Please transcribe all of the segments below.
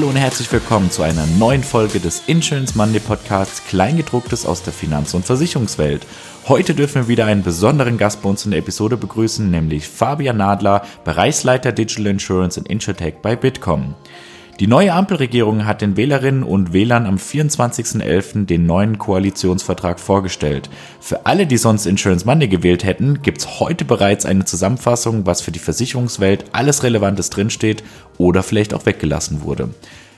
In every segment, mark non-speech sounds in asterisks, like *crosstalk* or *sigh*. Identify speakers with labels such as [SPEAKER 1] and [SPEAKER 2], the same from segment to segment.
[SPEAKER 1] Hallo und herzlich willkommen zu einer neuen Folge des Insurance Monday Podcasts Kleingedrucktes aus der Finanz- und Versicherungswelt. Heute dürfen wir wieder einen besonderen Gast bei uns in der Episode begrüßen, nämlich Fabian Nadler, Bereichsleiter Digital Insurance und Insurtech bei Bitkom. Die neue Ampelregierung hat den Wählerinnen und Wählern am 24.11. den neuen Koalitionsvertrag vorgestellt. Für alle, die sonst Insurance Monday gewählt hätten, gibt's heute bereits eine Zusammenfassung, was für die Versicherungswelt alles Relevantes drinsteht oder vielleicht auch weggelassen wurde.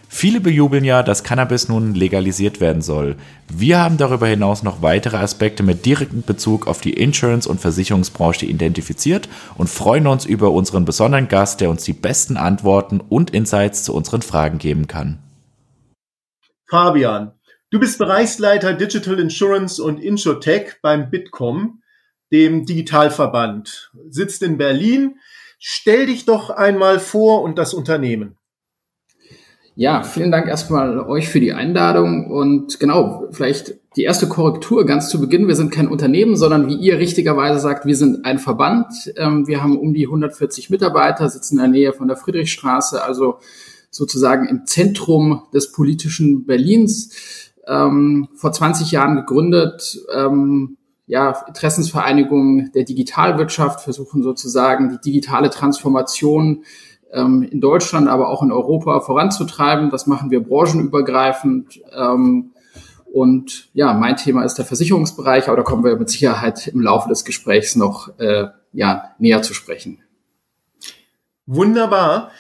[SPEAKER 1] Viele bejubeln ja, dass Cannabis nun legalisiert werden soll. Wir haben darüber hinaus noch weitere Aspekte mit direktem Bezug auf die Insurance- und Versicherungsbranche identifiziert und freuen uns über unseren besonderen Gast, der uns die besten Antworten und Insights zu unseren Fragen geben kann.
[SPEAKER 2] Fabian, du bist Bereichsleiter Digital Insurance und Insurtech beim Bitkom, dem Digitalverband, sitzt in Berlin. Stell dich doch einmal vor und das Unternehmen.
[SPEAKER 3] Ja, vielen Dank erstmal euch für die Einladung und genau, vielleicht die erste Korrektur ganz zu Beginn. Wir sind kein Unternehmen, sondern wie ihr richtigerweise sagt, wir sind ein Verband. Ähm, wir haben um die 140 Mitarbeiter, sitzen in der Nähe von der Friedrichstraße, also sozusagen im Zentrum des politischen Berlins. Ähm, vor 20 Jahren gegründet, ähm, ja, Interessensvereinigung der Digitalwirtschaft, versuchen sozusagen die digitale Transformation ähm, in Deutschland, aber auch in Europa voranzutreiben. Das machen wir branchenübergreifend. Ähm, und ja, mein Thema ist der Versicherungsbereich, aber da kommen wir mit Sicherheit im Laufe des Gesprächs noch äh, ja, näher zu sprechen.
[SPEAKER 2] Wunderbar.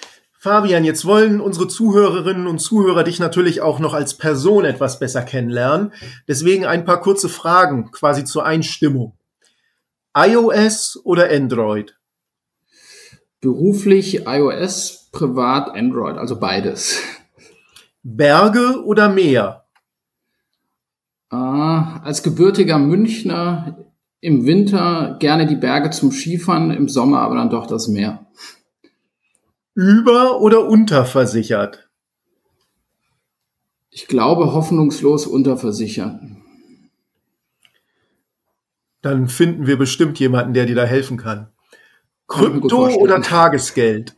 [SPEAKER 2] Fabian, jetzt wollen unsere Zuhörerinnen und Zuhörer dich natürlich auch noch als Person etwas besser kennenlernen. Deswegen ein paar kurze Fragen quasi zur Einstimmung. iOS oder Android?
[SPEAKER 3] Beruflich iOS, privat Android, also beides.
[SPEAKER 2] Berge oder Meer?
[SPEAKER 3] Äh, als gebürtiger Münchner im Winter gerne die Berge zum Skifahren, im Sommer aber dann doch das Meer.
[SPEAKER 2] Über- oder unterversichert?
[SPEAKER 3] Ich glaube hoffnungslos unterversichert.
[SPEAKER 2] Dann finden wir bestimmt jemanden, der dir da helfen kann. Krypto oder Tagesgeld?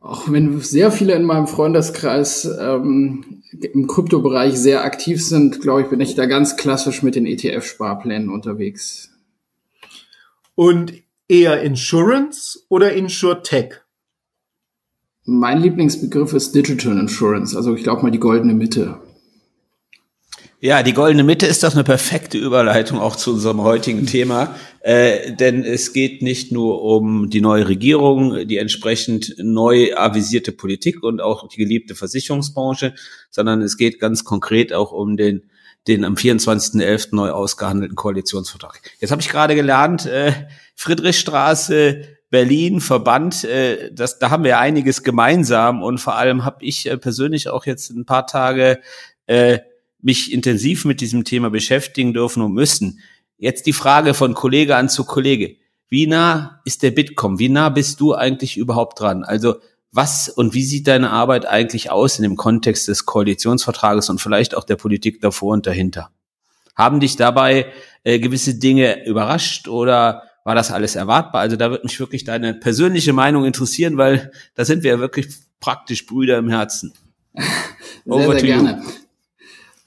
[SPEAKER 3] Auch wenn sehr viele in meinem Freundeskreis ähm, im Kryptobereich sehr aktiv sind, glaube ich, bin ich da ganz klassisch mit den ETF-Sparplänen unterwegs.
[SPEAKER 2] Und eher Insurance oder InsurTech?
[SPEAKER 3] Mein Lieblingsbegriff ist Digital Insurance, also ich glaube mal die goldene Mitte.
[SPEAKER 4] Ja, die goldene Mitte ist doch eine perfekte Überleitung auch zu unserem heutigen *laughs* Thema, äh, denn es geht nicht nur um die neue Regierung, die entsprechend neu avisierte Politik und auch die geliebte Versicherungsbranche, sondern es geht ganz konkret auch um den den am 24.11. neu ausgehandelten Koalitionsvertrag. Jetzt habe ich gerade gelernt, äh, Friedrichstraße, Berlin, Verband, äh, das, da haben wir einiges gemeinsam und vor allem habe ich äh, persönlich auch jetzt ein paar Tage äh, mich intensiv mit diesem Thema beschäftigen dürfen und müssen. Jetzt die Frage von Kollege an zu Kollege. Wie nah ist der Bitkom? Wie nah bist du eigentlich überhaupt dran? Also was und wie sieht deine Arbeit eigentlich aus in dem Kontext des Koalitionsvertrages und vielleicht auch der Politik davor und dahinter? Haben dich dabei äh, gewisse Dinge überrascht oder war das alles erwartbar? Also da wird mich wirklich deine persönliche Meinung interessieren, weil da sind wir ja wirklich praktisch Brüder im Herzen. *laughs*
[SPEAKER 3] Sehr, sehr gerne.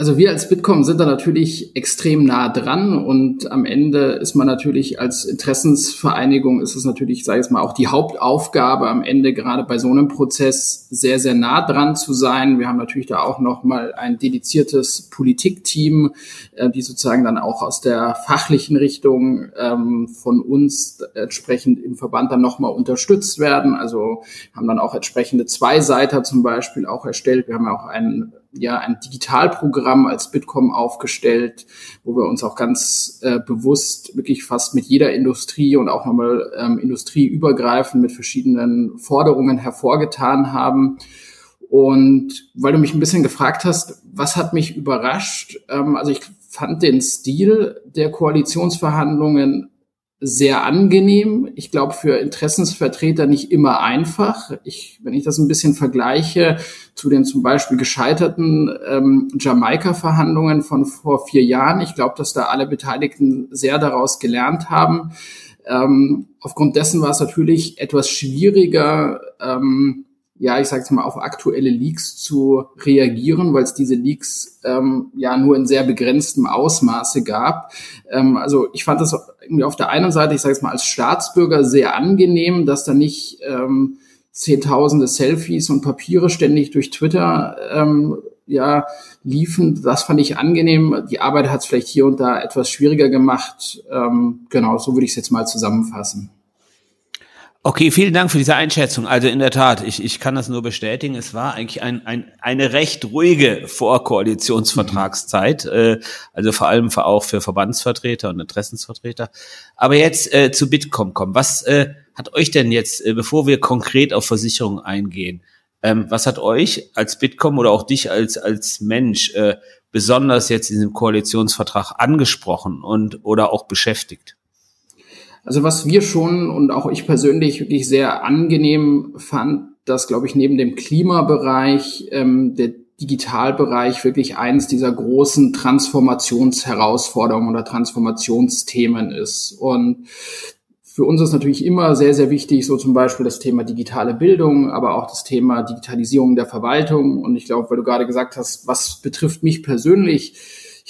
[SPEAKER 3] Also wir als Bitkom sind da natürlich extrem nah dran und am Ende ist man natürlich als Interessensvereinigung ist es natürlich, sage ich mal, auch die Hauptaufgabe am Ende gerade bei so einem Prozess sehr, sehr nah dran zu sein. Wir haben natürlich da auch noch mal ein dediziertes Politikteam, äh, die sozusagen dann auch aus der fachlichen Richtung ähm, von uns entsprechend im Verband dann noch mal unterstützt werden. Also haben dann auch entsprechende Zweiseiter zum Beispiel auch erstellt. Wir haben ja auch einen ja ein Digitalprogramm als Bitkom aufgestellt, wo wir uns auch ganz äh, bewusst wirklich fast mit jeder Industrie und auch nochmal ähm, industrieübergreifend mit verschiedenen Forderungen hervorgetan haben. Und weil du mich ein bisschen gefragt hast, was hat mich überrascht? Ähm, also ich fand den Stil der Koalitionsverhandlungen sehr angenehm. Ich glaube, für Interessensvertreter nicht immer einfach. Ich, wenn ich das ein bisschen vergleiche zu den zum Beispiel gescheiterten ähm, Jamaika-Verhandlungen von vor vier Jahren, ich glaube, dass da alle Beteiligten sehr daraus gelernt haben. Ähm, aufgrund dessen war es natürlich etwas schwieriger, ähm, ja, ich sage mal, auf aktuelle Leaks zu reagieren, weil es diese Leaks ähm, ja nur in sehr begrenztem Ausmaße gab. Ähm, also ich fand das irgendwie auf der einen Seite, ich sage es mal, als Staatsbürger sehr angenehm, dass da nicht ähm, zehntausende Selfies und Papiere ständig durch Twitter ähm, ja liefen. Das fand ich angenehm. Die Arbeit hat es vielleicht hier und da etwas schwieriger gemacht. Ähm, genau, so würde ich es jetzt mal zusammenfassen.
[SPEAKER 4] Okay, vielen Dank für diese Einschätzung. Also in der Tat, ich, ich kann das nur bestätigen. Es war eigentlich ein, ein, eine recht ruhige Vorkoalitionsvertragszeit, äh, also vor allem für, auch für Verbandsvertreter und Interessensvertreter. Aber jetzt äh, zu Bitkom kommen. Was äh, hat euch denn jetzt, äh, bevor wir konkret auf Versicherungen eingehen, ähm, was hat euch als Bitkom oder auch dich als als Mensch äh, besonders jetzt in diesem Koalitionsvertrag angesprochen und oder auch beschäftigt?
[SPEAKER 3] Also was wir schon und auch ich persönlich wirklich sehr angenehm fand, dass, glaube ich, neben dem Klimabereich ähm, der Digitalbereich wirklich eines dieser großen Transformationsherausforderungen oder Transformationsthemen ist. Und für uns ist natürlich immer sehr, sehr wichtig, so zum Beispiel das Thema digitale Bildung, aber auch das Thema Digitalisierung der Verwaltung. Und ich glaube, weil du gerade gesagt hast, was betrifft mich persönlich,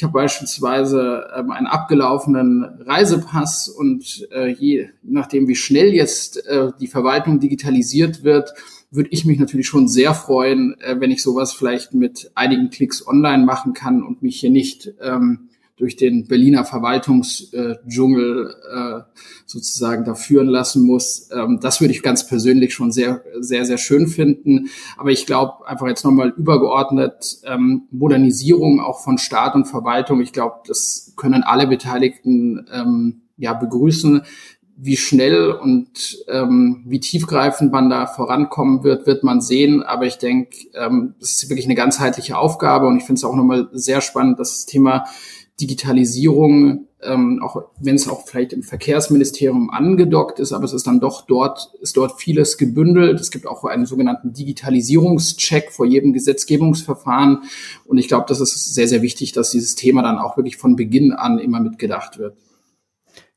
[SPEAKER 3] ich habe beispielsweise ähm, einen abgelaufenen Reisepass und äh, je nachdem, wie schnell jetzt äh, die Verwaltung digitalisiert wird, würde ich mich natürlich schon sehr freuen, äh, wenn ich sowas vielleicht mit einigen Klicks online machen kann und mich hier nicht ähm, durch den Berliner Verwaltungsdschungel äh, sozusagen da führen lassen muss. Ähm, das würde ich ganz persönlich schon sehr, sehr, sehr schön finden. Aber ich glaube einfach jetzt nochmal übergeordnet ähm, Modernisierung auch von Staat und Verwaltung. Ich glaube, das können alle Beteiligten ähm, ja begrüßen. Wie schnell und ähm, wie tiefgreifend man da vorankommen wird, wird man sehen. Aber ich denke, ähm, das ist wirklich eine ganzheitliche Aufgabe und ich finde es auch nochmal sehr spannend, dass das Thema Digitalisierung, ähm, auch wenn es auch vielleicht im Verkehrsministerium angedockt ist, aber es ist dann doch dort, ist dort vieles gebündelt. Es gibt auch einen sogenannten Digitalisierungscheck vor jedem Gesetzgebungsverfahren. Und ich glaube, das ist sehr, sehr wichtig, dass dieses Thema dann auch wirklich von Beginn an immer mitgedacht wird.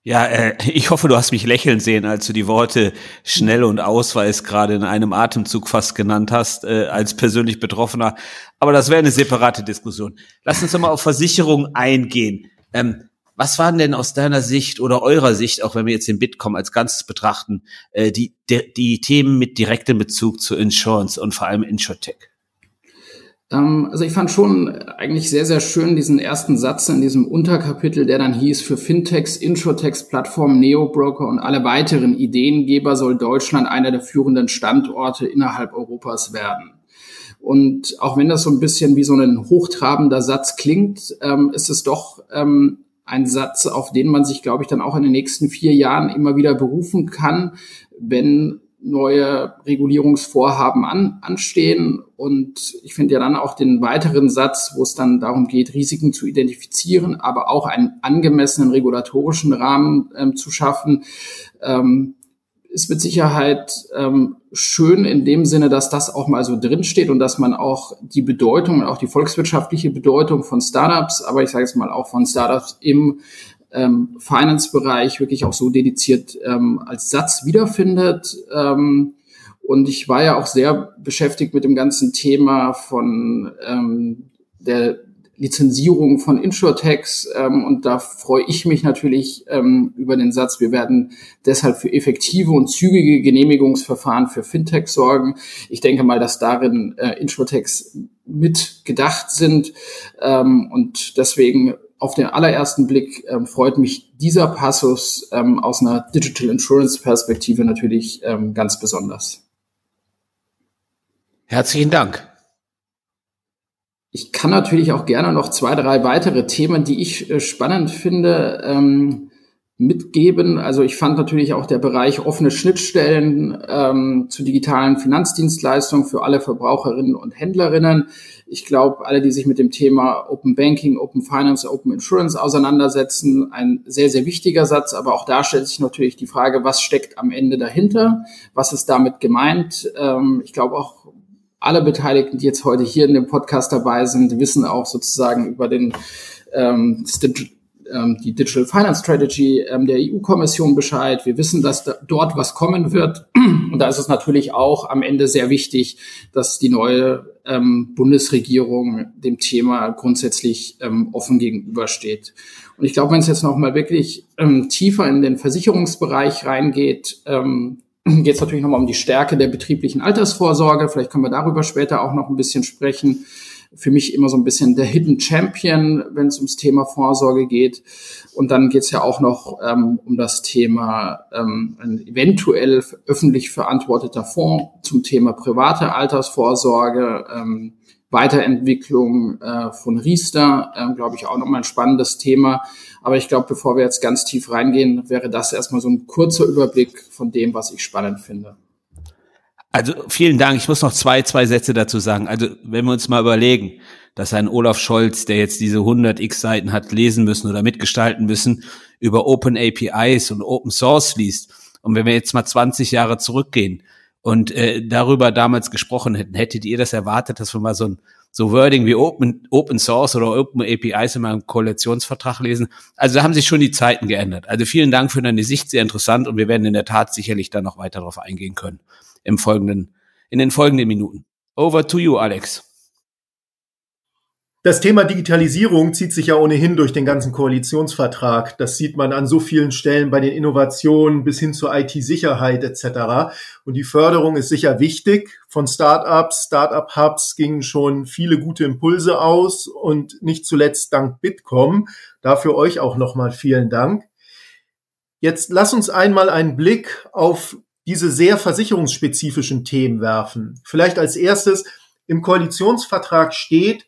[SPEAKER 4] Ja, äh, *laughs* ich hoffe, du hast mich lächeln sehen, als du die Worte schnell und Ausweis gerade in einem Atemzug fast genannt hast, äh, als persönlich Betroffener. Aber das wäre eine separate Diskussion. Lass uns doch mal auf Versicherung eingehen. Ähm, was waren denn aus deiner Sicht oder eurer Sicht, auch wenn wir jetzt den Bitkom als Ganzes betrachten, äh, die, die, die Themen mit direktem Bezug zu Insurance und vor allem Insurtech?
[SPEAKER 3] Ähm, also ich fand schon eigentlich sehr, sehr schön diesen ersten Satz in diesem Unterkapitel, der dann hieß, für Fintechs, Insurtechs, Plattformen, Neobroker und alle weiteren Ideengeber soll Deutschland einer der führenden Standorte innerhalb Europas werden. Und auch wenn das so ein bisschen wie so ein hochtrabender Satz klingt, ähm, ist es doch ähm, ein Satz, auf den man sich, glaube ich, dann auch in den nächsten vier Jahren immer wieder berufen kann, wenn neue Regulierungsvorhaben an, anstehen. Und ich finde ja dann auch den weiteren Satz, wo es dann darum geht, Risiken zu identifizieren, aber auch einen angemessenen regulatorischen Rahmen ähm, zu schaffen, ähm, ist mit Sicherheit ähm, schön in dem Sinne, dass das auch mal so drinsteht und dass man auch die Bedeutung, auch die volkswirtschaftliche Bedeutung von Startups, aber ich sage es mal auch von Startups im ähm, Finance-Bereich wirklich auch so dediziert ähm, als Satz wiederfindet. Ähm, und ich war ja auch sehr beschäftigt mit dem ganzen Thema von ähm, der Lizenzierung von Insurtechs ähm, und da freue ich mich natürlich ähm, über den Satz, wir werden deshalb für effektive und zügige Genehmigungsverfahren für Fintech sorgen. Ich denke mal, dass darin äh, Insurtechs mit gedacht sind ähm, und deswegen auf den allerersten Blick ähm, freut mich dieser Passus ähm, aus einer Digital Insurance Perspektive natürlich ähm, ganz besonders.
[SPEAKER 4] Herzlichen Dank.
[SPEAKER 3] Ich kann natürlich auch gerne noch zwei, drei weitere Themen, die ich äh, spannend finde, ähm, mitgeben. Also ich fand natürlich auch der Bereich offene Schnittstellen ähm, zu digitalen Finanzdienstleistungen für alle Verbraucherinnen und Händlerinnen. Ich glaube, alle, die sich mit dem Thema Open Banking, Open Finance, Open Insurance auseinandersetzen, ein sehr, sehr wichtiger Satz. Aber auch da stellt sich natürlich die Frage, was steckt am Ende dahinter? Was ist damit gemeint? Ähm, ich glaube auch, alle Beteiligten, die jetzt heute hier in dem Podcast dabei sind, wissen auch sozusagen über den ähm, ähm, die Digital Finance Strategy ähm, der EU-Kommission Bescheid. Wir wissen, dass da, dort was kommen wird. *clears throat* Und da ist es natürlich auch am Ende sehr wichtig, dass die neue ähm, Bundesregierung dem Thema grundsätzlich ähm, offen gegenübersteht. Und ich glaube, wenn es jetzt noch mal wirklich ähm, tiefer in den Versicherungsbereich reingeht, ähm, *clears throat* geht es natürlich nochmal um die Stärke der betrieblichen Altersvorsorge. Vielleicht können wir darüber später auch noch ein bisschen sprechen. Für mich immer so ein bisschen der Hidden Champion, wenn es ums Thema Vorsorge geht. Und dann geht es ja auch noch ähm, um das Thema ähm, ein eventuell öffentlich verantworteter Fonds zum Thema private Altersvorsorge. Ähm, Weiterentwicklung äh, von Riester, äh, glaube ich, auch nochmal ein spannendes Thema. Aber ich glaube, bevor wir jetzt ganz tief reingehen, wäre das erstmal so ein kurzer Überblick von dem, was ich spannend finde.
[SPEAKER 4] Also vielen Dank. Ich muss noch zwei, zwei Sätze dazu sagen. Also wenn wir uns mal überlegen, dass ein Olaf Scholz, der jetzt diese 100 x Seiten hat lesen müssen oder mitgestalten müssen, über Open APIs und Open Source liest. Und wenn wir jetzt mal 20 Jahre zurückgehen, und äh, darüber damals gesprochen hätten. Hättet ihr das erwartet, dass wir mal so ein so Wording wie Open, Open Source oder Open APIs in meinem Koalitionsvertrag lesen? Also da haben sich schon die Zeiten geändert. Also vielen Dank für deine Sicht, sehr interessant und wir werden in der Tat sicherlich da noch weiter darauf eingehen können im folgenden, in den folgenden Minuten. Over to you, Alex.
[SPEAKER 2] Das Thema Digitalisierung zieht sich ja ohnehin durch den ganzen Koalitionsvertrag. Das sieht man an so vielen Stellen bei den Innovationen bis hin zur IT-Sicherheit etc. Und die Förderung ist sicher wichtig. Von Startups, Startup-Hubs gingen schon viele gute Impulse aus und nicht zuletzt dank Bitkom. Dafür euch auch nochmal vielen Dank. Jetzt lass uns einmal einen Blick auf diese sehr versicherungsspezifischen Themen werfen. Vielleicht als erstes, im Koalitionsvertrag steht,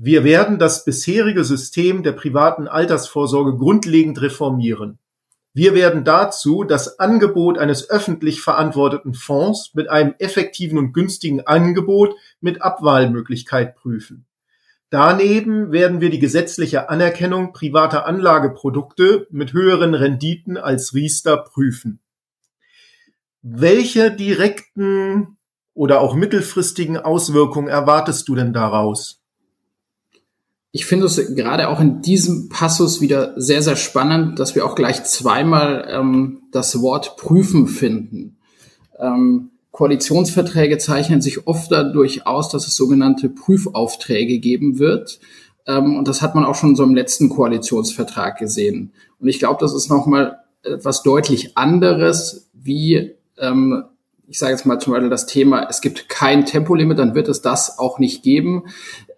[SPEAKER 2] wir werden das bisherige System der privaten Altersvorsorge grundlegend reformieren. Wir werden dazu das Angebot eines öffentlich verantworteten Fonds mit einem effektiven und günstigen Angebot mit Abwahlmöglichkeit prüfen. Daneben werden wir die gesetzliche Anerkennung privater Anlageprodukte mit höheren Renditen als Riester prüfen. Welche direkten oder auch mittelfristigen Auswirkungen erwartest du denn daraus?
[SPEAKER 3] Ich finde es gerade auch in diesem Passus wieder sehr, sehr spannend, dass wir auch gleich zweimal ähm, das Wort prüfen finden. Ähm, Koalitionsverträge zeichnen sich oft dadurch aus, dass es sogenannte Prüfaufträge geben wird. Ähm, und das hat man auch schon so im letzten Koalitionsvertrag gesehen. Und ich glaube, das ist nochmal etwas deutlich anderes, wie ähm, ich sage jetzt mal zum Beispiel das Thema, es gibt kein Tempolimit, dann wird es das auch nicht geben.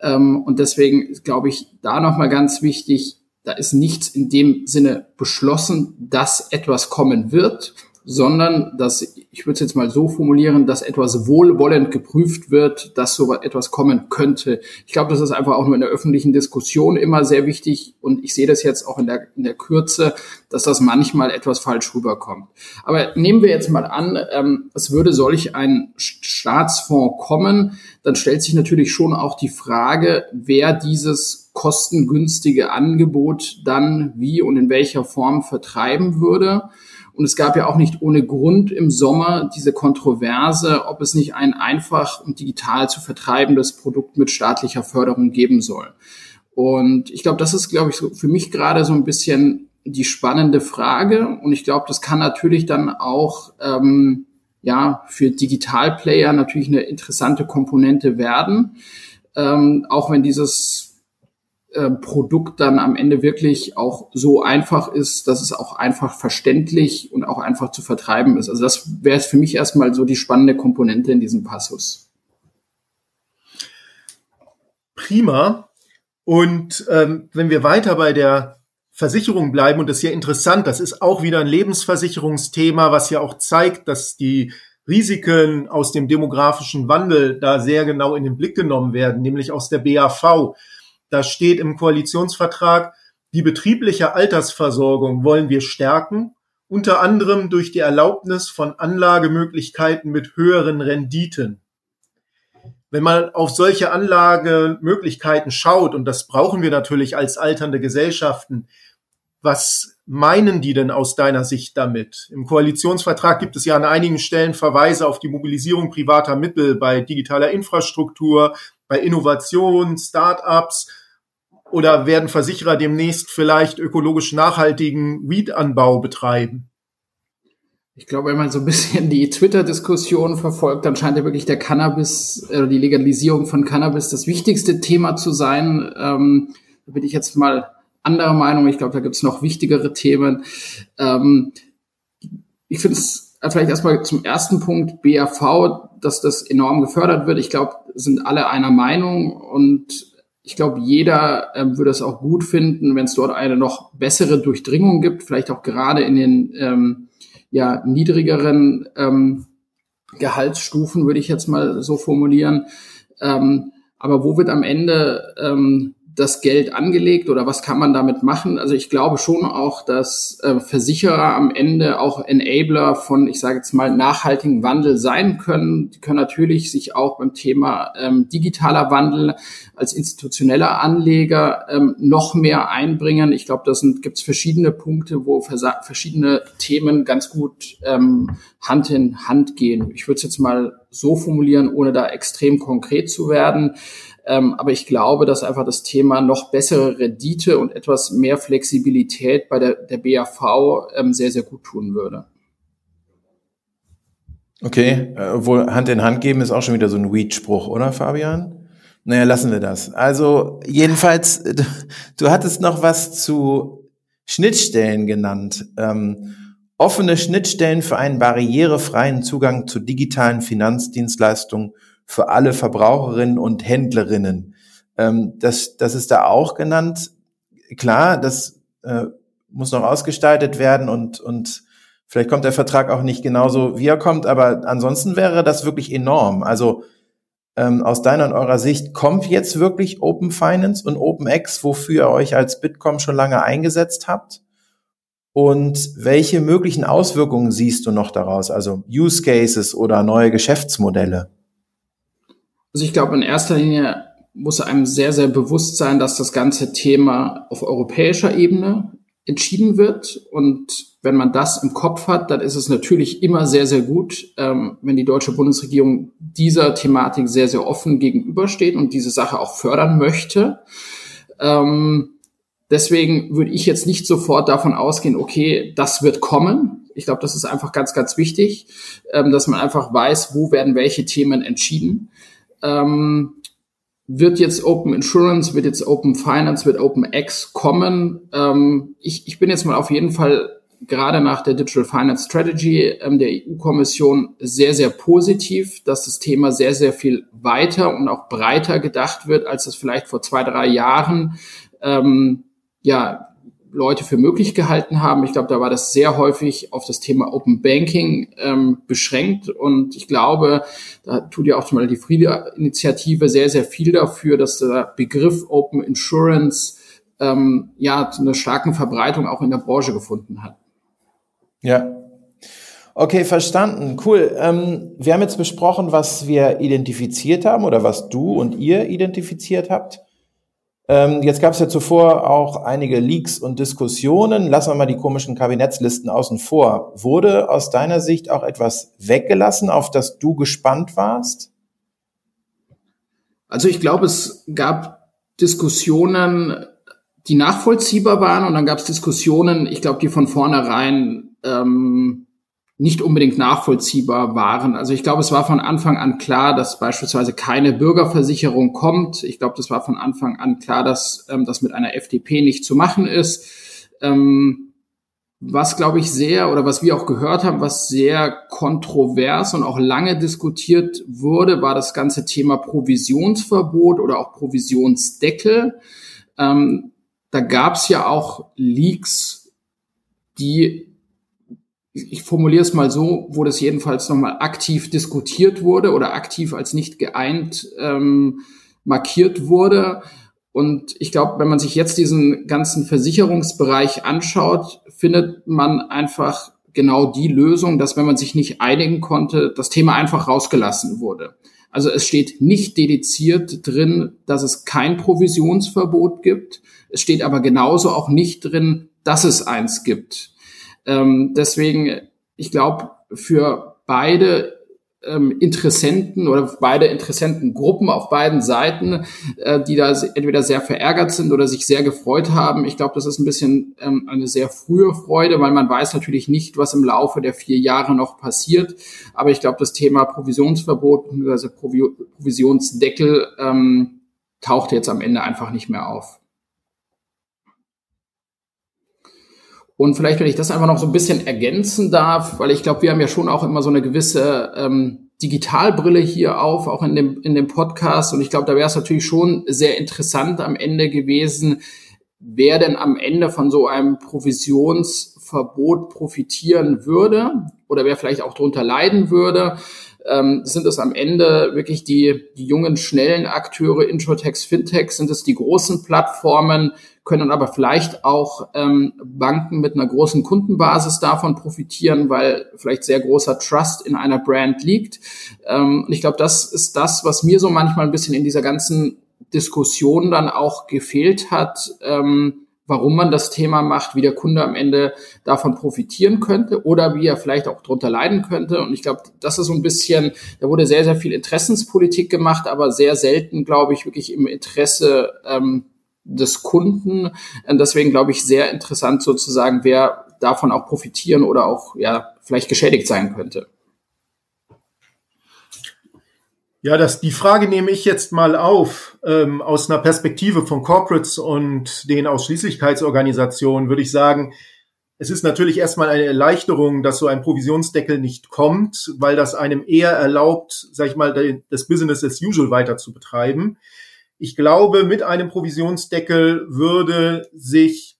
[SPEAKER 3] Ähm, und deswegen glaube ich, da nochmal ganz wichtig, da ist nichts in dem Sinne beschlossen, dass etwas kommen wird, sondern dass, ich würde es jetzt mal so formulieren, dass etwas wohlwollend geprüft wird, dass so etwas kommen könnte. Ich glaube, das ist einfach auch nur in der öffentlichen Diskussion immer sehr wichtig und ich sehe das jetzt auch in der, in der Kürze, dass das manchmal etwas falsch rüberkommt. Aber nehmen wir jetzt mal an, ähm, es würde solch ein Staatsfonds kommen, dann stellt sich natürlich schon auch die Frage, wer dieses kostengünstige Angebot dann wie und in welcher Form vertreiben würde. Und es gab ja auch nicht ohne Grund im Sommer diese Kontroverse, ob es nicht ein einfach und digital zu vertreibendes Produkt mit staatlicher Förderung geben soll. Und ich glaube, das ist, glaube ich, so für mich gerade so ein bisschen die spannende Frage. Und ich glaube, das kann natürlich dann auch ähm, ja für Digitalplayer natürlich eine interessante Komponente werden. Ähm, auch wenn dieses äh, Produkt dann am Ende wirklich auch so einfach ist, dass es auch einfach verständlich und auch einfach zu vertreiben ist. Also das wäre für mich erstmal so die spannende Komponente in diesem Passus.
[SPEAKER 2] Prima. Und ähm, wenn wir weiter bei der Versicherung bleiben, und das ist ja interessant, das ist auch wieder ein Lebensversicherungsthema, was ja auch zeigt, dass die Risiken aus dem demografischen Wandel da sehr genau in den Blick genommen werden, nämlich aus der BAV. Da steht im Koalitionsvertrag, die betriebliche Altersversorgung wollen wir stärken, unter anderem durch die Erlaubnis von Anlagemöglichkeiten mit höheren Renditen. Wenn man auf solche Anlagemöglichkeiten schaut, und das brauchen wir natürlich als alternde Gesellschaften, was meinen die denn aus deiner Sicht damit? Im Koalitionsvertrag gibt es ja an einigen Stellen Verweise auf die Mobilisierung privater Mittel bei digitaler Infrastruktur, bei Innovation, Start-ups oder werden Versicherer demnächst vielleicht ökologisch nachhaltigen Weed-Anbau betreiben?
[SPEAKER 3] Ich glaube, wenn man so ein bisschen die Twitter-Diskussion verfolgt, dann scheint ja wirklich der Cannabis, äh, die Legalisierung von Cannabis das wichtigste Thema zu sein. Ähm, da bin ich jetzt mal anderer Meinung. Ich glaube, da gibt es noch wichtigere Themen. Ähm, ich finde es vielleicht erstmal zum ersten Punkt BAV, dass das enorm gefördert wird. Ich glaube, sind alle einer Meinung und ich glaube, jeder ähm, würde es auch gut finden, wenn es dort eine noch bessere Durchdringung gibt, vielleicht auch gerade in den ähm, ja, niedrigeren ähm, Gehaltsstufen, würde ich jetzt mal so formulieren. Ähm, aber wo wird am Ende ähm, das Geld angelegt oder was kann man damit machen? Also ich glaube schon auch, dass äh, Versicherer am Ende auch Enabler von, ich sage jetzt mal, nachhaltigen Wandel sein können. Die können natürlich sich auch beim Thema ähm, digitaler Wandel als institutioneller Anleger ähm, noch mehr einbringen. Ich glaube, das gibt es verschiedene Punkte, wo verschiedene Themen ganz gut ähm, Hand in Hand gehen. Ich würde es jetzt mal so formulieren, ohne da extrem konkret zu werden. Ähm, aber ich glaube, dass einfach das Thema noch bessere Rendite und etwas mehr Flexibilität bei der, der BAV ähm, sehr, sehr gut tun würde.
[SPEAKER 5] Okay, äh, obwohl Hand in Hand geben ist auch schon wieder so ein Weed-Spruch, oder Fabian? Naja, lassen wir das. Also jedenfalls, *laughs* du hattest noch was zu Schnittstellen genannt. Ähm, offene Schnittstellen für einen barrierefreien Zugang zu digitalen Finanzdienstleistungen für alle Verbraucherinnen und Händlerinnen. Ähm, das, das ist da auch genannt. Klar, das äh, muss noch ausgestaltet werden und, und vielleicht kommt der Vertrag auch nicht genauso, wie er kommt, aber ansonsten wäre das wirklich enorm. Also ähm, aus deiner und eurer Sicht kommt jetzt wirklich Open Finance und OpenX, wofür ihr euch als Bitkom schon lange eingesetzt habt? Und welche möglichen Auswirkungen siehst du noch daraus? Also Use Cases oder neue Geschäftsmodelle?
[SPEAKER 3] Also ich glaube, in erster Linie muss einem sehr, sehr bewusst sein, dass das ganze Thema auf europäischer Ebene entschieden wird. Und wenn man das im Kopf hat, dann ist es natürlich immer sehr, sehr gut, ähm, wenn die deutsche Bundesregierung dieser Thematik sehr, sehr offen gegenübersteht und diese Sache auch fördern möchte. Ähm, deswegen würde ich jetzt nicht sofort davon ausgehen, okay, das wird kommen. Ich glaube, das ist einfach ganz, ganz wichtig, ähm, dass man einfach weiß, wo werden welche Themen entschieden ähm, wird jetzt Open Insurance, wird jetzt Open Finance, wird Open X kommen. Ähm, ich, ich bin jetzt mal auf jeden Fall gerade nach der Digital Finance Strategy ähm, der EU-Kommission sehr, sehr positiv, dass das Thema sehr, sehr viel weiter und auch breiter gedacht wird, als das vielleicht vor zwei, drei Jahren ähm, ja Leute für möglich gehalten haben. Ich glaube, da war das sehr häufig auf das Thema Open Banking ähm, beschränkt. Und ich glaube, da tut ja auch zum Beispiel die Friede-Initiative sehr, sehr viel dafür, dass der Begriff Open Insurance ähm, ja einer starken Verbreitung auch in der Branche gefunden hat.
[SPEAKER 5] Ja. Okay, verstanden. Cool. Ähm, wir haben jetzt besprochen, was wir identifiziert haben oder was du und ihr identifiziert habt. Ähm, jetzt gab es ja zuvor auch einige Leaks und Diskussionen. Lassen wir mal die komischen Kabinettslisten außen vor. Wurde aus deiner Sicht auch etwas weggelassen, auf das du gespannt warst?
[SPEAKER 3] Also ich glaube, es gab Diskussionen, die nachvollziehbar waren und dann gab es Diskussionen, ich glaube, die von vornherein ähm, nicht unbedingt nachvollziehbar waren. Also ich glaube, es war von Anfang an klar, dass beispielsweise keine Bürgerversicherung kommt. Ich glaube, das war von Anfang an klar, dass ähm, das mit einer FDP nicht zu machen ist. Ähm, was, glaube ich, sehr oder was wir auch gehört haben, was sehr kontrovers und auch lange diskutiert wurde, war das ganze Thema Provisionsverbot oder auch Provisionsdeckel. Ähm, da gab es ja auch Leaks, die ich formuliere es mal so, wo das jedenfalls nochmal aktiv diskutiert wurde oder aktiv als nicht geeint ähm, markiert wurde. Und ich glaube, wenn man sich jetzt diesen ganzen Versicherungsbereich anschaut, findet man einfach genau die Lösung, dass wenn man sich nicht einigen konnte, das Thema einfach rausgelassen wurde. Also es steht nicht dediziert drin, dass es kein Provisionsverbot gibt. Es steht aber genauso auch nicht drin, dass es eins gibt. Ähm, deswegen, ich glaube, für beide ähm, Interessenten oder beide Interessentengruppen auf beiden Seiten, äh, die da entweder sehr verärgert sind oder sich sehr gefreut haben. Ich glaube, das ist ein bisschen ähm, eine sehr frühe Freude, weil man weiß natürlich nicht, was im Laufe der vier Jahre noch passiert. Aber ich glaube, das Thema Provisionsverbot bzw. Provisionsdeckel ähm, taucht jetzt am Ende einfach nicht mehr auf. Und vielleicht, wenn ich das einfach noch so ein bisschen ergänzen darf, weil ich glaube, wir haben ja schon auch immer so eine gewisse ähm, Digitalbrille hier auf, auch in dem, in dem Podcast. Und ich glaube, da wäre es natürlich schon sehr interessant am Ende gewesen, wer denn am Ende von so einem Provisionsverbot profitieren würde oder wer vielleicht auch darunter leiden würde. Ähm, sind es am Ende wirklich die, die jungen, schnellen Akteure, Introtex, Fintechs? Sind es die großen Plattformen? können aber vielleicht auch ähm, Banken mit einer großen Kundenbasis davon profitieren, weil vielleicht sehr großer Trust in einer Brand liegt. Ähm, und ich glaube, das ist das, was mir so manchmal ein bisschen in dieser ganzen Diskussion dann auch gefehlt hat. Ähm, warum man das Thema macht, wie der Kunde am Ende davon profitieren könnte oder wie er vielleicht auch drunter leiden könnte. Und ich glaube, das ist so ein bisschen, da wurde sehr, sehr viel Interessenspolitik gemacht, aber sehr selten, glaube ich, wirklich im Interesse ähm, des Kunden. Deswegen glaube ich sehr interessant sozusagen, wer davon auch profitieren oder auch ja vielleicht geschädigt sein könnte.
[SPEAKER 2] Ja, das, die Frage nehme ich jetzt mal auf. Ähm, aus einer Perspektive von Corporates und den Ausschließlichkeitsorganisationen würde ich sagen, es ist natürlich erstmal eine Erleichterung, dass so ein Provisionsdeckel nicht kommt, weil das einem eher erlaubt, sag ich mal, das Business as usual weiter zu betreiben. Ich glaube, mit einem Provisionsdeckel würde sich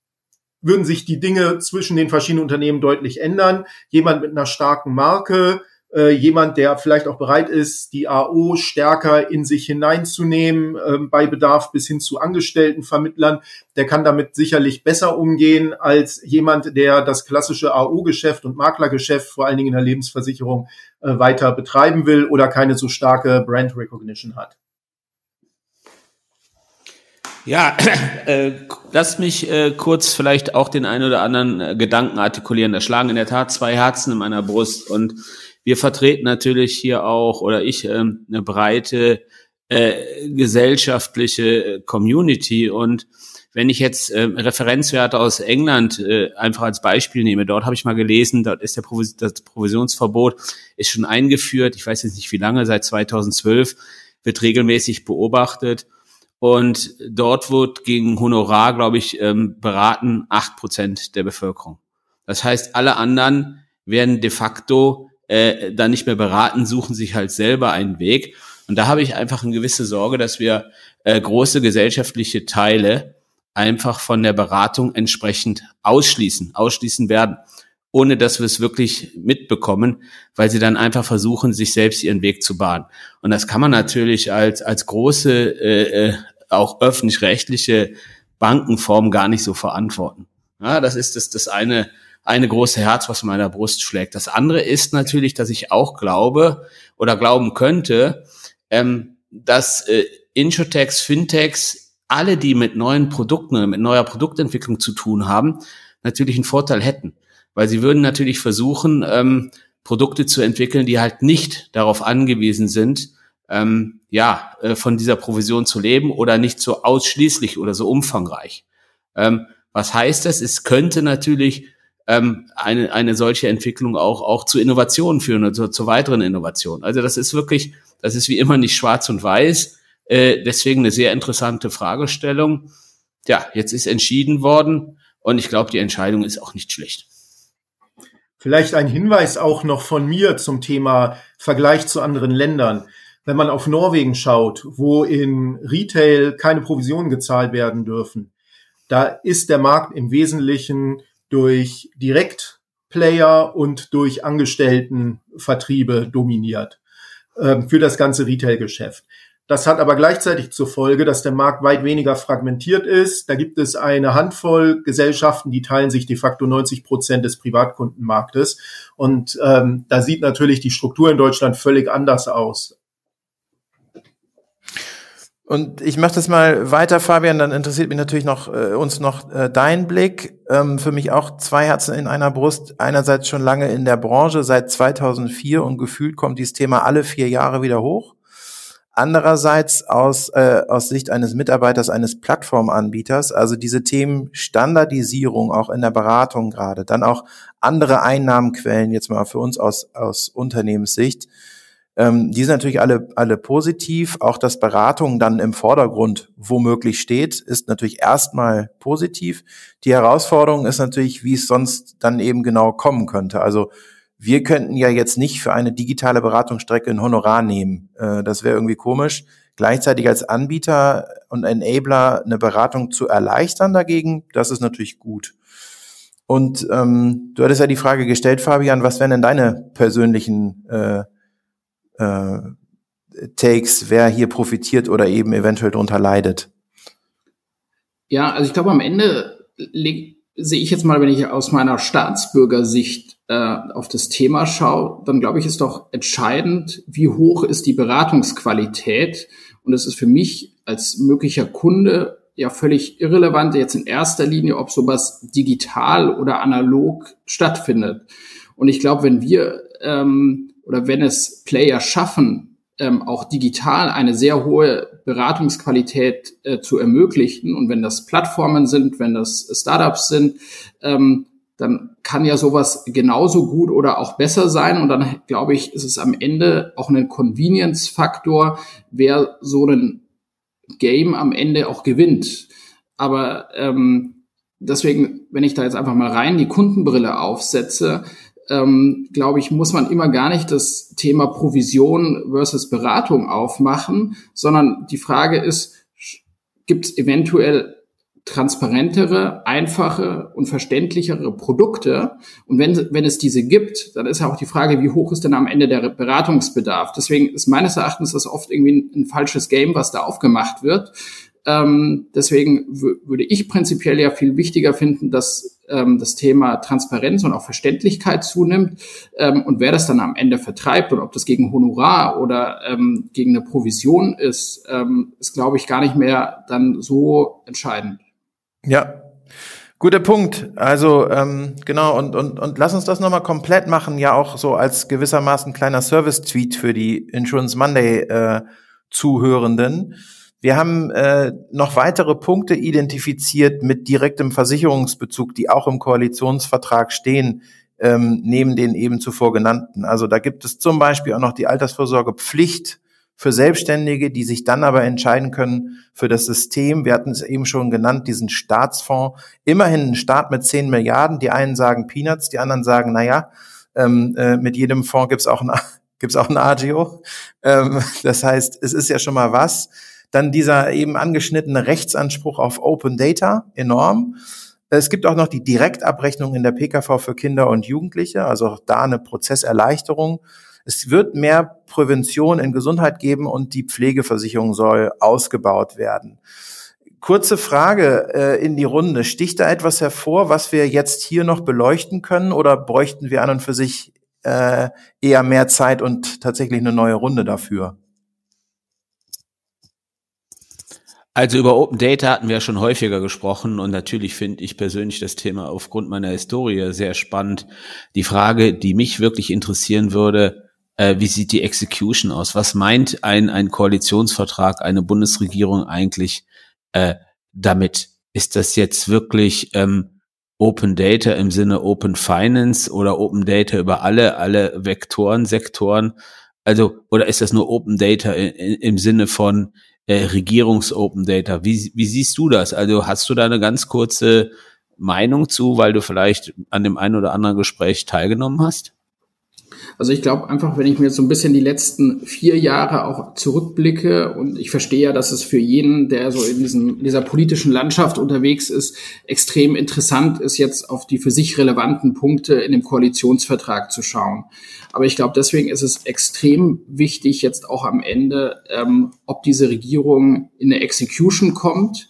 [SPEAKER 2] würden sich die Dinge zwischen den verschiedenen Unternehmen deutlich ändern. Jemand mit einer starken Marke, äh, jemand, der vielleicht auch bereit ist, die AO stärker in sich hineinzunehmen, äh, bei Bedarf bis hin zu Angestelltenvermittlern, der kann damit sicherlich besser umgehen als jemand, der das klassische AO-Geschäft und Maklergeschäft, vor allen Dingen in der Lebensversicherung, äh, weiter betreiben will oder keine so starke Brand Recognition hat.
[SPEAKER 4] Ja, *clears throat* äh, lass mich äh, kurz vielleicht auch den einen oder anderen äh, Gedanken artikulieren. Da schlagen in der Tat zwei Herzen in meiner Brust und wir vertreten natürlich hier auch oder ich äh, eine breite äh, gesellschaftliche Community und wenn ich jetzt äh, Referenzwerte aus England äh, einfach als Beispiel nehme, dort habe ich mal gelesen, dort ist der Provis das Provisionsverbot ist schon eingeführt. Ich weiß jetzt nicht wie lange, seit 2012 wird regelmäßig beobachtet und dort wird gegen Honorar, glaube ich, ähm, beraten acht Prozent der Bevölkerung. Das heißt, alle anderen werden de facto äh, dann nicht mehr beraten, suchen sich halt selber einen Weg. Und da habe ich einfach eine gewisse Sorge, dass wir äh, große gesellschaftliche Teile einfach von der Beratung entsprechend ausschließen, ausschließen werden ohne dass wir es wirklich mitbekommen, weil sie dann einfach versuchen, sich selbst ihren Weg zu bahnen. Und das kann man natürlich als, als große, äh, äh, auch öffentlich-rechtliche Bankenform gar nicht so verantworten. Ja, das ist das, das eine, eine große Herz, was in meiner Brust schlägt. Das andere ist natürlich, dass ich auch glaube oder glauben könnte, ähm, dass äh, Insurtechs, Fintechs, alle, die mit neuen Produkten mit neuer Produktentwicklung zu tun haben, natürlich einen Vorteil hätten weil sie würden natürlich versuchen, ähm, Produkte zu entwickeln, die halt nicht darauf angewiesen sind, ähm, ja, äh, von dieser Provision zu leben oder nicht so ausschließlich oder so umfangreich. Ähm, was heißt das? Es könnte natürlich ähm, eine, eine solche Entwicklung auch, auch zu Innovationen führen oder zu, zu weiteren Innovationen. Also das ist wirklich, das ist wie immer nicht schwarz und weiß. Äh, deswegen eine sehr interessante Fragestellung. Ja, jetzt ist entschieden worden und ich glaube, die Entscheidung ist auch nicht schlecht.
[SPEAKER 2] Vielleicht ein Hinweis auch noch von mir zum Thema Vergleich zu anderen Ländern. Wenn man auf Norwegen schaut, wo in Retail keine Provisionen gezahlt werden dürfen, da ist der Markt im Wesentlichen durch direkt Player und durch Angestelltenvertriebe dominiert äh, für das ganze Retail-Geschäft. Das hat aber gleichzeitig zur Folge, dass der Markt weit weniger fragmentiert ist. Da gibt es eine Handvoll Gesellschaften, die teilen sich de facto 90 Prozent des Privatkundenmarktes. Und ähm, da sieht natürlich die Struktur in Deutschland völlig anders aus.
[SPEAKER 5] Und ich mache das mal weiter, Fabian, dann interessiert mich natürlich noch äh, uns noch äh, dein Blick. Ähm, für mich auch zwei Herzen in einer Brust. Einerseits schon lange in der Branche, seit 2004 und gefühlt kommt dieses Thema alle vier Jahre wieder hoch. Andererseits aus, äh, aus Sicht eines Mitarbeiters eines Plattformanbieters, also diese Themen Standardisierung auch in der Beratung gerade, dann auch andere Einnahmenquellen jetzt mal für uns aus, aus Unternehmenssicht ähm, die sind natürlich alle, alle positiv. Auch dass Beratung dann im Vordergrund womöglich steht, ist natürlich erstmal positiv. Die Herausforderung ist natürlich, wie es sonst dann eben genau kommen könnte. Also wir könnten ja jetzt nicht für eine digitale Beratungsstrecke ein Honorar nehmen. Äh, das wäre irgendwie komisch. Gleichzeitig als Anbieter und Enabler eine Beratung zu erleichtern dagegen, das ist natürlich gut. Und ähm, du hattest ja die Frage gestellt, Fabian, was wären denn deine persönlichen äh, äh, Takes, wer hier profitiert oder eben eventuell darunter leidet?
[SPEAKER 3] Ja, also ich glaube, am Ende sehe ich jetzt mal, wenn ich aus meiner Staatsbürgersicht äh, auf das Thema schaue, dann glaube ich, ist doch entscheidend, wie hoch ist die Beratungsqualität. Und es ist für mich als möglicher Kunde ja völlig irrelevant, jetzt in erster Linie, ob sowas digital oder analog stattfindet. Und ich glaube, wenn wir ähm, oder wenn es Player schaffen, ähm, auch digital eine sehr hohe Beratungsqualität äh, zu ermöglichen und wenn das Plattformen sind, wenn das Startups sind, ähm, dann kann ja sowas genauso gut oder auch besser sein. Und dann glaube ich, ist es am Ende auch ein Convenience-Faktor, wer so ein Game am Ende auch gewinnt. Aber ähm, deswegen, wenn ich da jetzt einfach mal rein die Kundenbrille aufsetze, ähm, glaube ich, muss man immer gar nicht das Thema Provision versus Beratung aufmachen, sondern die Frage ist, gibt es eventuell transparentere, einfache und verständlichere Produkte. Und wenn, wenn es diese gibt, dann ist ja auch die Frage, wie hoch ist denn am Ende der Beratungsbedarf? Deswegen ist meines Erachtens das oft irgendwie ein, ein falsches Game, was da aufgemacht wird. Ähm, deswegen würde ich prinzipiell ja viel wichtiger finden, dass ähm, das Thema Transparenz und auch Verständlichkeit zunimmt. Ähm, und wer das dann am Ende vertreibt und ob das gegen Honorar oder ähm, gegen eine Provision ist, ähm, ist, glaube ich, gar nicht mehr dann so entscheidend.
[SPEAKER 5] Ja, Guter Punkt. Also ähm, genau, und, und, und lass uns das nochmal komplett machen, ja auch so als gewissermaßen kleiner Service-Tweet für die Insurance Monday äh, Zuhörenden. Wir haben äh, noch weitere Punkte identifiziert mit direktem Versicherungsbezug, die auch im Koalitionsvertrag stehen, ähm, neben den eben zuvor genannten. Also da gibt es zum Beispiel auch noch die Altersvorsorgepflicht für Selbstständige, die sich dann aber entscheiden können für das System. Wir hatten es eben schon genannt, diesen Staatsfonds. Immerhin ein Staat mit 10 Milliarden. Die einen sagen Peanuts, die anderen sagen, na ja, ähm, äh, mit jedem Fonds gibt's auch ein, *laughs* gibt's auch ein AGO. Ähm, das heißt, es ist ja schon mal was. Dann dieser eben angeschnittene Rechtsanspruch auf Open Data, enorm. Es gibt auch noch die Direktabrechnung in der PKV für Kinder und Jugendliche, also auch da eine Prozesserleichterung. Es wird mehr Prävention in Gesundheit geben und die Pflegeversicherung soll ausgebaut werden. Kurze Frage äh, in die Runde. Sticht da etwas hervor, was wir jetzt hier noch beleuchten können oder bräuchten wir an und für sich äh, eher mehr Zeit und tatsächlich eine neue Runde dafür?
[SPEAKER 4] Also über Open Data hatten wir schon häufiger gesprochen und natürlich finde ich persönlich das Thema aufgrund meiner Historie sehr spannend. Die Frage, die mich wirklich interessieren würde, äh, wie sieht die Execution aus? Was meint ein, ein Koalitionsvertrag, eine Bundesregierung eigentlich äh, damit? Ist das jetzt wirklich ähm, Open Data im Sinne Open Finance oder Open Data über alle, alle Vektoren, Sektoren? Also, oder ist das nur Open Data in, im Sinne von, äh, Regierungs-Open Data. Wie, wie siehst du das? Also hast du da eine ganz kurze Meinung zu, weil du vielleicht an dem einen oder anderen Gespräch teilgenommen hast?
[SPEAKER 3] Also ich glaube einfach, wenn ich mir so ein bisschen die letzten vier Jahre auch zurückblicke und ich verstehe ja, dass es für jeden, der so in, diesem, dieser politischen Landschaft unterwegs ist, extrem interessant ist, jetzt auf die für sich relevanten Punkte in dem Koalitionsvertrag zu schauen. Aber ich glaube, deswegen ist es extrem wichtig jetzt auch am Ende, ähm, ob diese Regierung in eine Execution kommt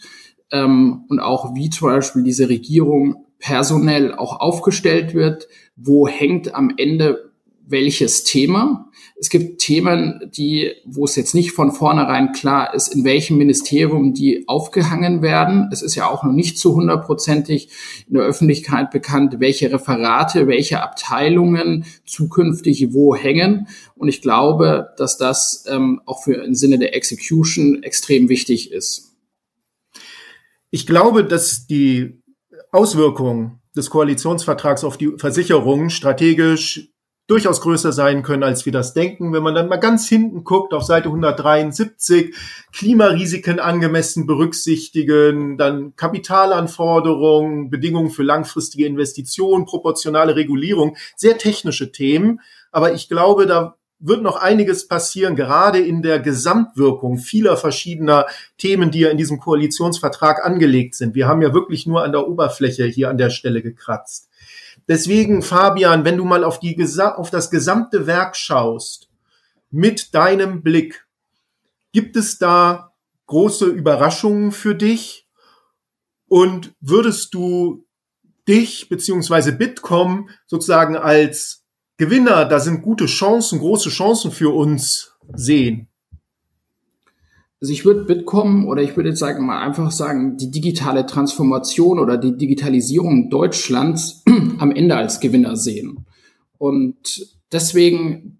[SPEAKER 3] ähm, und auch wie zum Beispiel diese Regierung personell auch aufgestellt wird, wo hängt am Ende welches Thema. Es gibt Themen, die, wo es jetzt nicht von vornherein klar ist, in welchem Ministerium die aufgehangen werden. Es ist ja auch noch nicht zu hundertprozentig in der Öffentlichkeit bekannt, welche Referate, welche Abteilungen zukünftig wo hängen. Und ich glaube, dass das ähm, auch für im Sinne der Execution extrem wichtig ist.
[SPEAKER 2] Ich glaube, dass die Auswirkungen des Koalitionsvertrags auf die Versicherungen strategisch durchaus größer sein können, als wir das denken. Wenn man dann mal ganz hinten guckt, auf Seite 173, Klimarisiken angemessen berücksichtigen, dann Kapitalanforderungen, Bedingungen für langfristige Investitionen, proportionale Regulierung, sehr technische Themen. Aber ich glaube, da wird noch einiges passieren, gerade in der Gesamtwirkung vieler verschiedener Themen, die ja in diesem Koalitionsvertrag angelegt sind. Wir haben ja wirklich nur an der Oberfläche hier an der Stelle gekratzt. Deswegen, Fabian, wenn du mal auf, die, auf das gesamte Werk schaust, mit deinem Blick, gibt es da große Überraschungen für dich? Und würdest du dich beziehungsweise Bitkom sozusagen als Gewinner, da sind gute Chancen, große Chancen für uns sehen?
[SPEAKER 3] Also ich würde Bitkom oder ich würde jetzt sagen mal einfach sagen, die digitale Transformation oder die Digitalisierung Deutschlands *clears throat* am Ende als Gewinner sehen. Und deswegen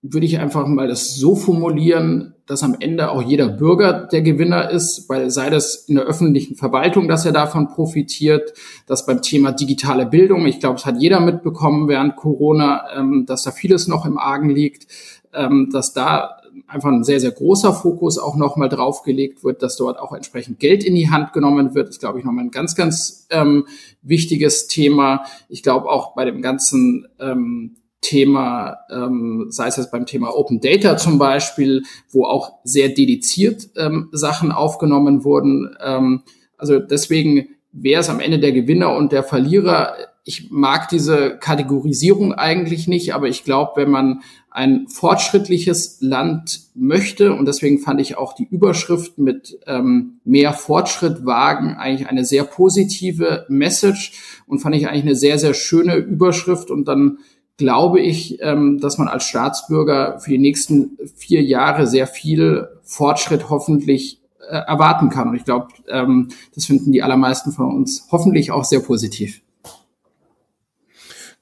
[SPEAKER 3] würde ich einfach mal das so formulieren, dass am Ende auch jeder Bürger der Gewinner ist, weil sei das in der öffentlichen Verwaltung, dass er davon profitiert, dass beim Thema digitale Bildung, ich glaube, es hat jeder mitbekommen während Corona, ähm, dass da vieles noch im Argen liegt, ähm, dass da einfach ein sehr, sehr großer Fokus auch nochmal draufgelegt wird, dass dort auch entsprechend Geld in die Hand genommen wird, ist, glaube ich, nochmal ein ganz, ganz ähm, wichtiges Thema. Ich glaube auch bei dem ganzen ähm, Thema, ähm, sei es jetzt beim Thema Open Data zum Beispiel, wo auch sehr dediziert ähm, Sachen aufgenommen wurden. Ähm, also deswegen wer ist am Ende der Gewinner und der Verlierer. Ich mag diese Kategorisierung eigentlich nicht, aber ich glaube, wenn man ein fortschrittliches Land möchte, und deswegen fand ich auch die Überschrift mit ähm, mehr Fortschritt wagen eigentlich eine sehr positive Message und fand ich eigentlich eine sehr, sehr schöne Überschrift und dann glaube ich, ähm, dass man als Staatsbürger für die nächsten vier Jahre sehr viel Fortschritt hoffentlich äh, erwarten kann. Und ich glaube, ähm, das finden die allermeisten von uns hoffentlich auch sehr positiv.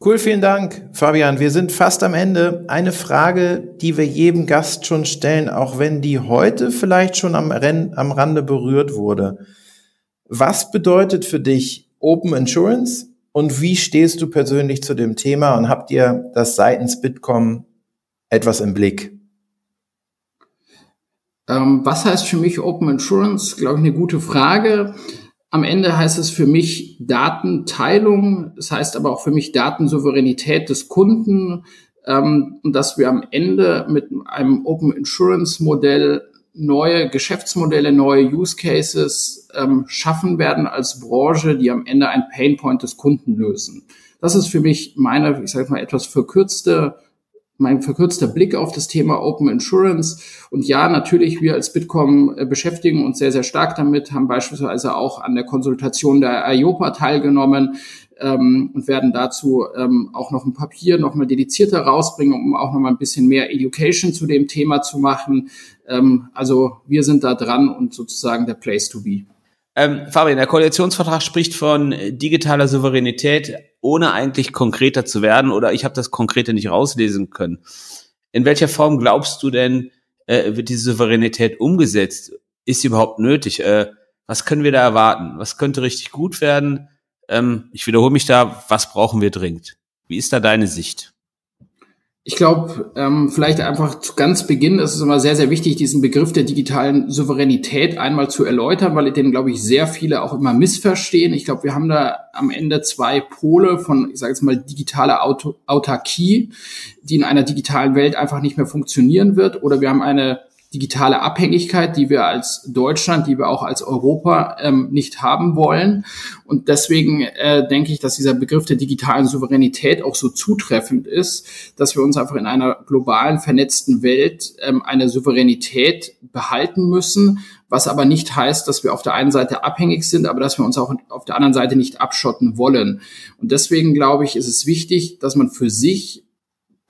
[SPEAKER 5] Cool, vielen Dank, Fabian. Wir sind fast am Ende. Eine Frage, die wir jedem Gast schon stellen, auch wenn die heute vielleicht schon am, Renn, am Rande berührt wurde. Was bedeutet für dich Open Insurance und wie stehst du persönlich zu dem Thema und habt ihr das seitens Bitkom etwas im Blick?
[SPEAKER 3] Ähm, was heißt für mich Open Insurance? Glaube ich, eine gute Frage. Am Ende heißt es für mich Datenteilung. Es heißt aber auch für mich Datensouveränität des Kunden. Ähm, dass wir am Ende mit einem Open Insurance Modell neue Geschäftsmodelle, neue Use Cases ähm, schaffen werden als Branche, die am Ende ein Painpoint des Kunden lösen. Das ist für mich meine, ich sage mal, etwas verkürzte, mein verkürzter Blick auf das Thema Open Insurance. Und ja, natürlich, wir als Bitkom äh, beschäftigen uns sehr, sehr stark damit, haben beispielsweise auch an der Konsultation der IOPA teilgenommen, ähm, und werden dazu ähm, auch noch ein Papier noch mal dedizierter rausbringen, um auch noch mal ein bisschen mehr Education zu dem Thema zu machen. Ähm, also wir sind da dran und sozusagen der Place to be.
[SPEAKER 4] Ähm, Fabian, der Koalitionsvertrag spricht von digitaler Souveränität, ohne eigentlich konkreter zu werden, oder ich habe das Konkrete nicht rauslesen können. In welcher Form glaubst du denn, äh, wird diese Souveränität umgesetzt? Ist sie überhaupt nötig? Äh, was können wir da erwarten? Was könnte richtig gut werden? Ähm, ich wiederhole mich da, was brauchen wir dringend? Wie ist da deine Sicht?
[SPEAKER 3] Ich glaube, ähm, vielleicht einfach zu ganz Beginn ist es immer sehr, sehr wichtig, diesen Begriff der digitalen Souveränität einmal zu erläutern, weil den, glaube ich, sehr viele auch immer missverstehen. Ich glaube, wir haben da am Ende zwei Pole von, ich sage jetzt mal, digitaler Auto Autarkie, die in einer digitalen Welt einfach nicht mehr funktionieren wird, oder wir haben eine digitale Abhängigkeit, die wir als Deutschland, die wir auch als Europa ähm, nicht haben wollen. Und deswegen äh, denke ich, dass dieser Begriff der digitalen Souveränität auch so zutreffend ist, dass wir uns einfach in einer globalen, vernetzten Welt ähm, eine Souveränität behalten müssen, was aber nicht heißt, dass wir auf der einen Seite abhängig sind, aber dass wir uns auch auf der anderen Seite nicht abschotten wollen. Und deswegen glaube ich, ist es wichtig, dass man für sich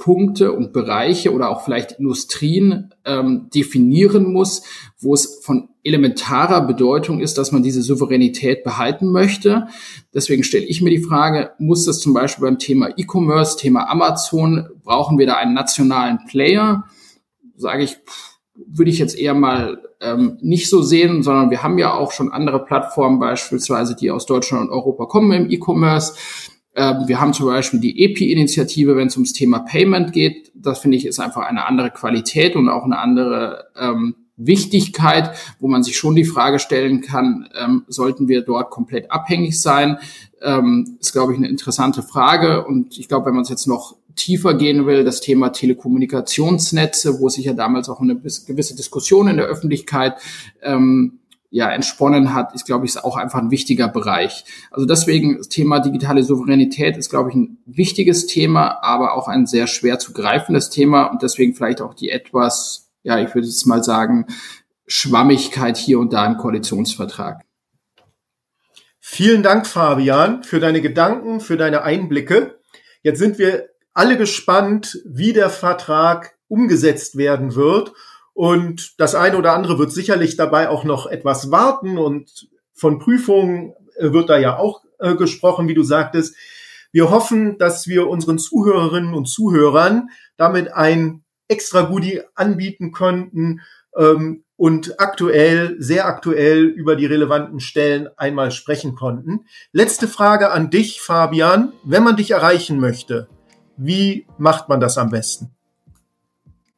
[SPEAKER 3] Punkte und Bereiche oder auch vielleicht Industrien ähm, definieren muss, wo es von elementarer Bedeutung ist, dass man diese Souveränität behalten möchte. Deswegen stelle ich mir die Frage, muss das zum Beispiel beim Thema E-Commerce, Thema Amazon, brauchen wir da einen nationalen Player? Sage ich, würde ich jetzt eher mal ähm, nicht so sehen, sondern wir haben ja auch schon andere Plattformen beispielsweise, die aus Deutschland und Europa kommen im E-Commerce wir haben zum Beispiel die EPI-Initiative, wenn es ums Thema Payment geht. Das finde ich ist einfach eine andere Qualität und auch eine andere ähm, Wichtigkeit, wo man sich schon die Frage stellen kann, ähm, sollten wir dort komplett abhängig sein? Ähm, ist, glaube ich, eine interessante Frage. Und ich glaube, wenn man es jetzt noch tiefer gehen will, das Thema Telekommunikationsnetze, wo sich ja damals auch eine gewisse Diskussion in der Öffentlichkeit ähm, ja entsponnen hat, ist, glaube ich, auch einfach ein wichtiger Bereich. Also deswegen das Thema digitale Souveränität ist, glaube ich, ein wichtiges Thema, aber auch ein sehr schwer zu greifendes Thema und deswegen vielleicht auch die etwas, ja, ich würde jetzt mal sagen, Schwammigkeit hier und da im Koalitionsvertrag.
[SPEAKER 2] Vielen Dank, Fabian, für deine Gedanken, für deine Einblicke. Jetzt sind wir alle gespannt, wie der Vertrag umgesetzt werden wird und das eine oder andere wird sicherlich dabei auch noch etwas warten und von Prüfungen äh, wird da ja auch äh, gesprochen, wie du sagtest. Wir hoffen, dass wir unseren Zuhörerinnen und Zuhörern damit ein extra Goodie anbieten könnten ähm, und aktuell, sehr aktuell über die relevanten Stellen einmal sprechen konnten. Letzte Frage an dich, Fabian. Wenn man dich erreichen möchte, wie macht man das am besten?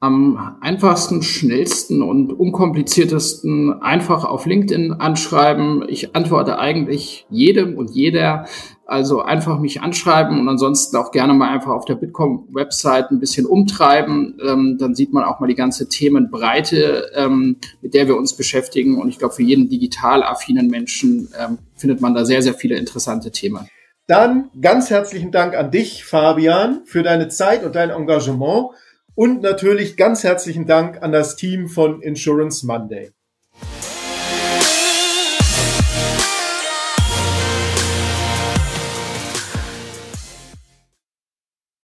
[SPEAKER 3] Am einfachsten, schnellsten und unkompliziertesten einfach auf LinkedIn anschreiben. Ich antworte eigentlich jedem und jeder. Also einfach mich anschreiben und ansonsten auch gerne mal einfach auf der Bitkom-Website ein bisschen umtreiben. Ähm, dann sieht man auch mal die ganze Themenbreite, ähm, mit der wir uns beschäftigen. Und ich glaube, für jeden digital affinen Menschen ähm, findet man da sehr, sehr viele interessante Themen.
[SPEAKER 2] Dann ganz herzlichen Dank an dich, Fabian, für deine Zeit und dein Engagement. Und natürlich ganz herzlichen Dank an das Team von Insurance Monday.